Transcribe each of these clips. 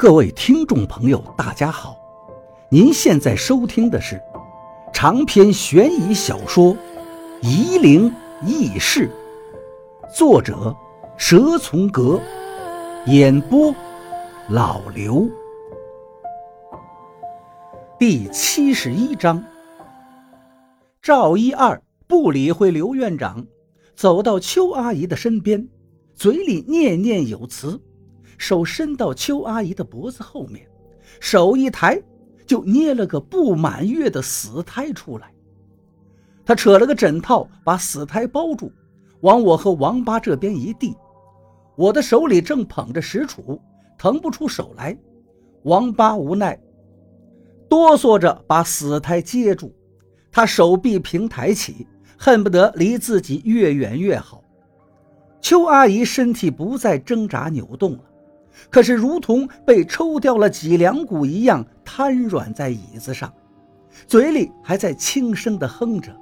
各位听众朋友，大家好！您现在收听的是长篇悬疑小说《夷陵轶事》，作者蛇从阁，演播老刘。第七十一章，赵一二不理会刘院长，走到邱阿姨的身边，嘴里念念有词。手伸到邱阿姨的脖子后面，手一抬，就捏了个不满月的死胎出来。他扯了个枕套，把死胎包住，往我和王八这边一递。我的手里正捧着石杵，腾不出手来。王八无奈，哆嗦着把死胎接住。他手臂平抬起，恨不得离自己越远越好。邱阿姨身体不再挣扎扭动了。可是，如同被抽掉了脊梁骨一样，瘫软在椅子上，嘴里还在轻声地哼着：“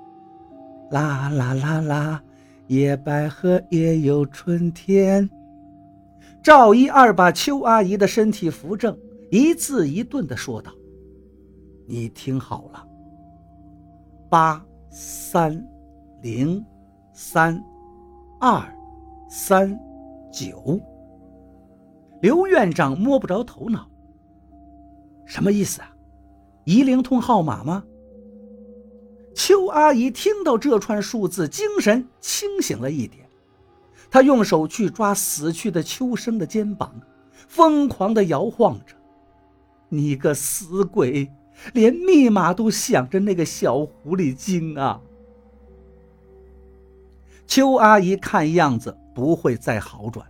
啦啦啦啦，野百合也有春天。”赵一二把邱阿姨的身体扶正，一字一顿地说道：“你听好了，八三零三二三九。”刘院长摸不着头脑，什么意思啊？一灵通号码吗？邱阿姨听到这串数字，精神清醒了一点。她用手去抓死去的秋生的肩膀，疯狂地摇晃着：“你个死鬼，连密码都想着那个小狐狸精啊！”邱阿姨看样子不会再好转。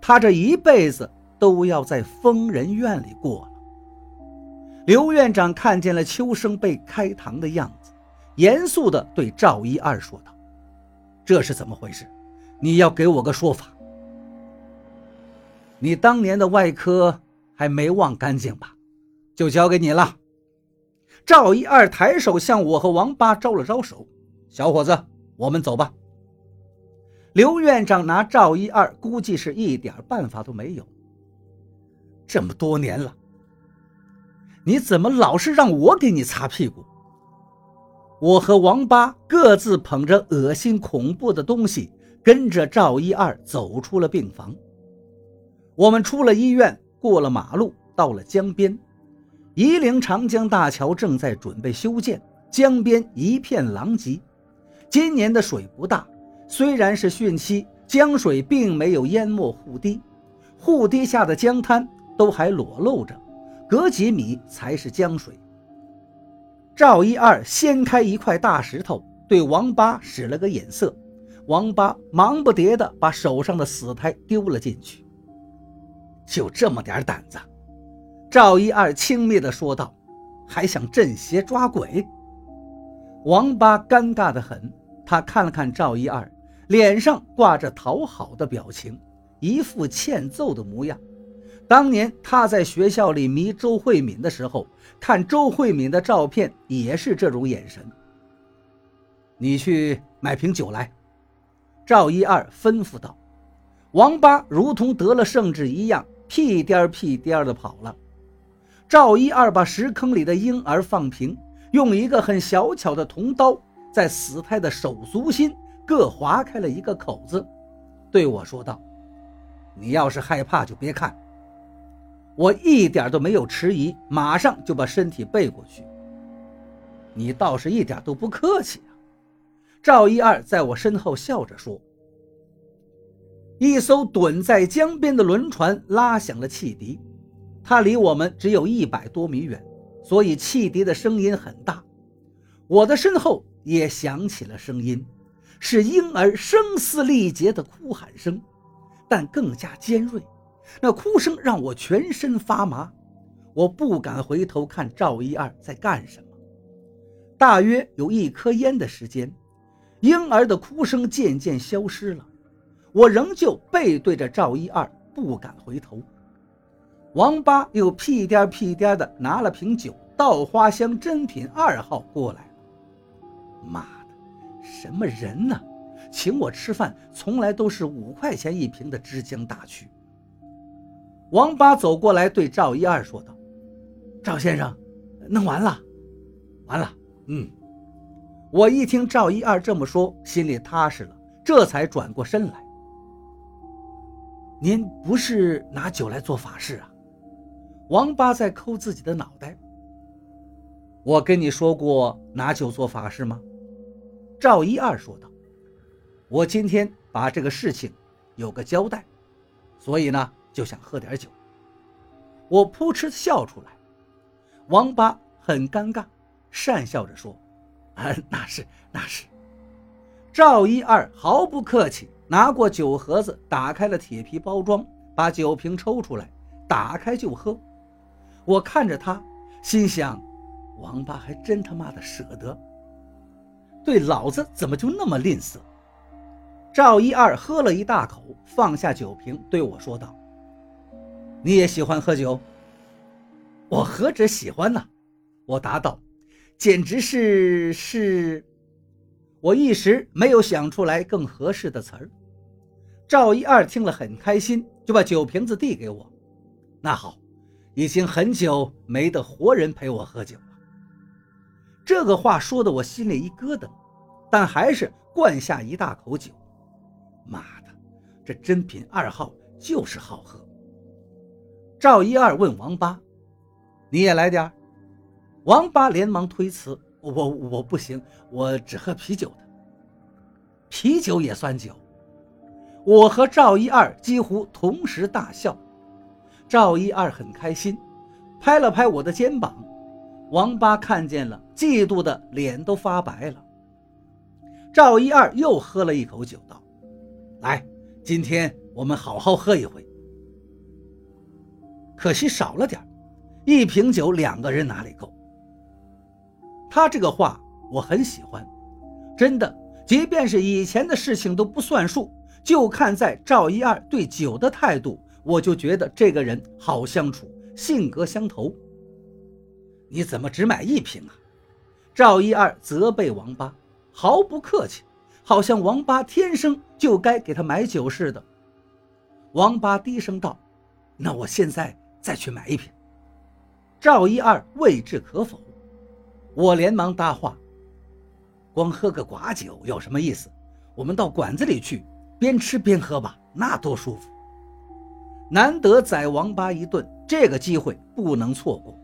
他这一辈子都要在疯人院里过了。刘院长看见了秋生被开膛的样子，严肃地对赵一二说道：“这是怎么回事？你要给我个说法。你当年的外科还没忘干净吧？就交给你了。”赵一二抬手向我和王八招了招手：“小伙子，我们走吧。”刘院长拿赵一二，估计是一点办法都没有。这么多年了，你怎么老是让我给你擦屁股？我和王八各自捧着恶心恐怖的东西，跟着赵一二走出了病房。我们出了医院，过了马路，到了江边。夷陵长江大桥正在准备修建，江边一片狼藉。今年的水不大。虽然是汛期，江水并没有淹没护堤，护堤下的江滩都还裸露着，隔几米才是江水。赵一二掀开一块大石头，对王八使了个眼色，王八忙不迭地把手上的死胎丢了进去。就这么点胆子，赵一二轻蔑地说道：“还想镇邪抓鬼？”王八尴尬得很，他看了看赵一二。脸上挂着讨好的表情，一副欠揍的模样。当年他在学校里迷周慧敏的时候，看周慧敏的照片也是这种眼神。你去买瓶酒来，赵一二吩咐道。王八如同得了圣旨一样，屁颠儿屁颠儿的跑了。赵一二把石坑里的婴儿放平，用一个很小巧的铜刀在死胎的手足心。各划开了一个口子，对我说道：“你要是害怕，就别看。”我一点都没有迟疑，马上就把身体背过去。你倒是一点都不客气啊！赵一二在我身后笑着说：“一艘趸在江边的轮船拉响了汽笛，它离我们只有一百多米远，所以汽笛的声音很大。我的身后也响起了声音。”是婴儿声嘶力竭的哭喊声，但更加尖锐。那哭声让我全身发麻，我不敢回头看赵一二在干什么。大约有一颗烟的时间，婴儿的哭声渐渐消失了。我仍旧背对着赵一二，不敢回头。王八又屁颠屁颠的拿了瓶酒，稻花香珍品二号过来了。妈！什么人呢？请我吃饭从来都是五块钱一瓶的枝江大曲。王八走过来对赵一二说道：“赵先生，弄完了，完了。”嗯，我一听赵一二这么说，心里踏实了，这才转过身来。您不是拿酒来做法事啊？王八在抠自己的脑袋。我跟你说过拿酒做法事吗？赵一二说道。我今天把这个事情有个交代，所以呢就想喝点酒。我扑哧笑出来，王八很尴尬，讪笑着说：“啊，那是那是。”赵一二毫不客气，拿过酒盒子，打开了铁皮包装，把酒瓶抽出来，打开就喝。我看着他，心想：王八还真他妈的舍得，对老子怎么就那么吝啬？赵一二喝了一大口，放下酒瓶，对我说道：“你也喜欢喝酒？”我何止喜欢呢？我答道：“简直是是。”我一时没有想出来更合适的词儿。赵一二听了很开心，就把酒瓶子递给我。那好，已经很久没得活人陪我喝酒。这个话说的我心里一咯噔，但还是灌下一大口酒。妈的，这珍品二号就是好喝。赵一二问王八：“你也来点王八连忙推辞：“我我不行，我只喝啤酒的。啤酒也算酒。”我和赵一二几乎同时大笑。赵一二很开心，拍了拍我的肩膀。王八看见了，嫉妒的脸都发白了。赵一二又喝了一口酒，道。来，今天我们好好喝一回。可惜少了点一瓶酒两个人哪里够？他这个话我很喜欢，真的，即便是以前的事情都不算数，就看在赵一二对酒的态度，我就觉得这个人好相处，性格相投。你怎么只买一瓶啊？赵一二责备王八，毫不客气。好像王八天生就该给他买酒似的。王八低声道：“那我现在再去买一瓶。”赵一二未置可否。我连忙搭话：“光喝个寡酒有什么意思？我们到馆子里去，边吃边喝吧，那多舒服！难得宰王八一顿，这个机会不能错过。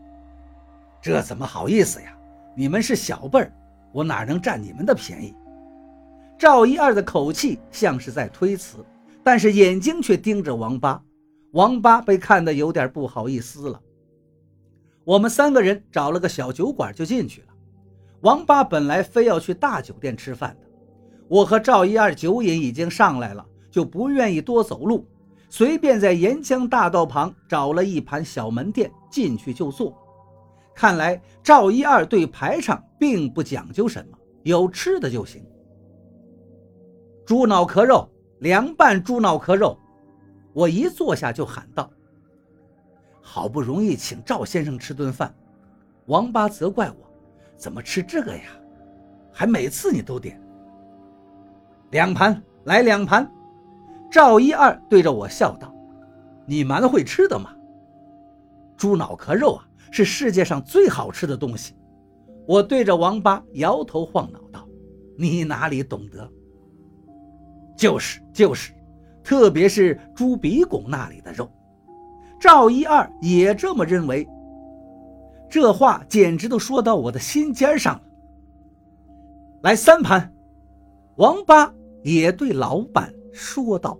这怎么好意思呀？你们是小辈儿，我哪能占你们的便宜？”赵一二的口气像是在推辞，但是眼睛却盯着王八。王八被看得有点不好意思了。我们三个人找了个小酒馆就进去了。王八本来非要去大酒店吃饭的，我和赵一二酒瘾已经上来了，就不愿意多走路，随便在沿江大道旁找了一盘小门店进去就坐。看来赵一二对排场并不讲究什么，有吃的就行。猪脑壳肉，凉拌猪脑壳肉，我一坐下就喊道：“好不容易请赵先生吃顿饭，王八责怪我，怎么吃这个呀？还每次你都点两盘，来两盘。”赵一二对着我笑道：“你蛮会吃的嘛。猪脑壳肉啊，是世界上最好吃的东西。”我对着王八摇头晃脑道：“你哪里懂得？”就是就是，特别是猪鼻拱那里的肉，赵一二也这么认为。这话简直都说到我的心尖上了。来三盘，王八也对老板说道。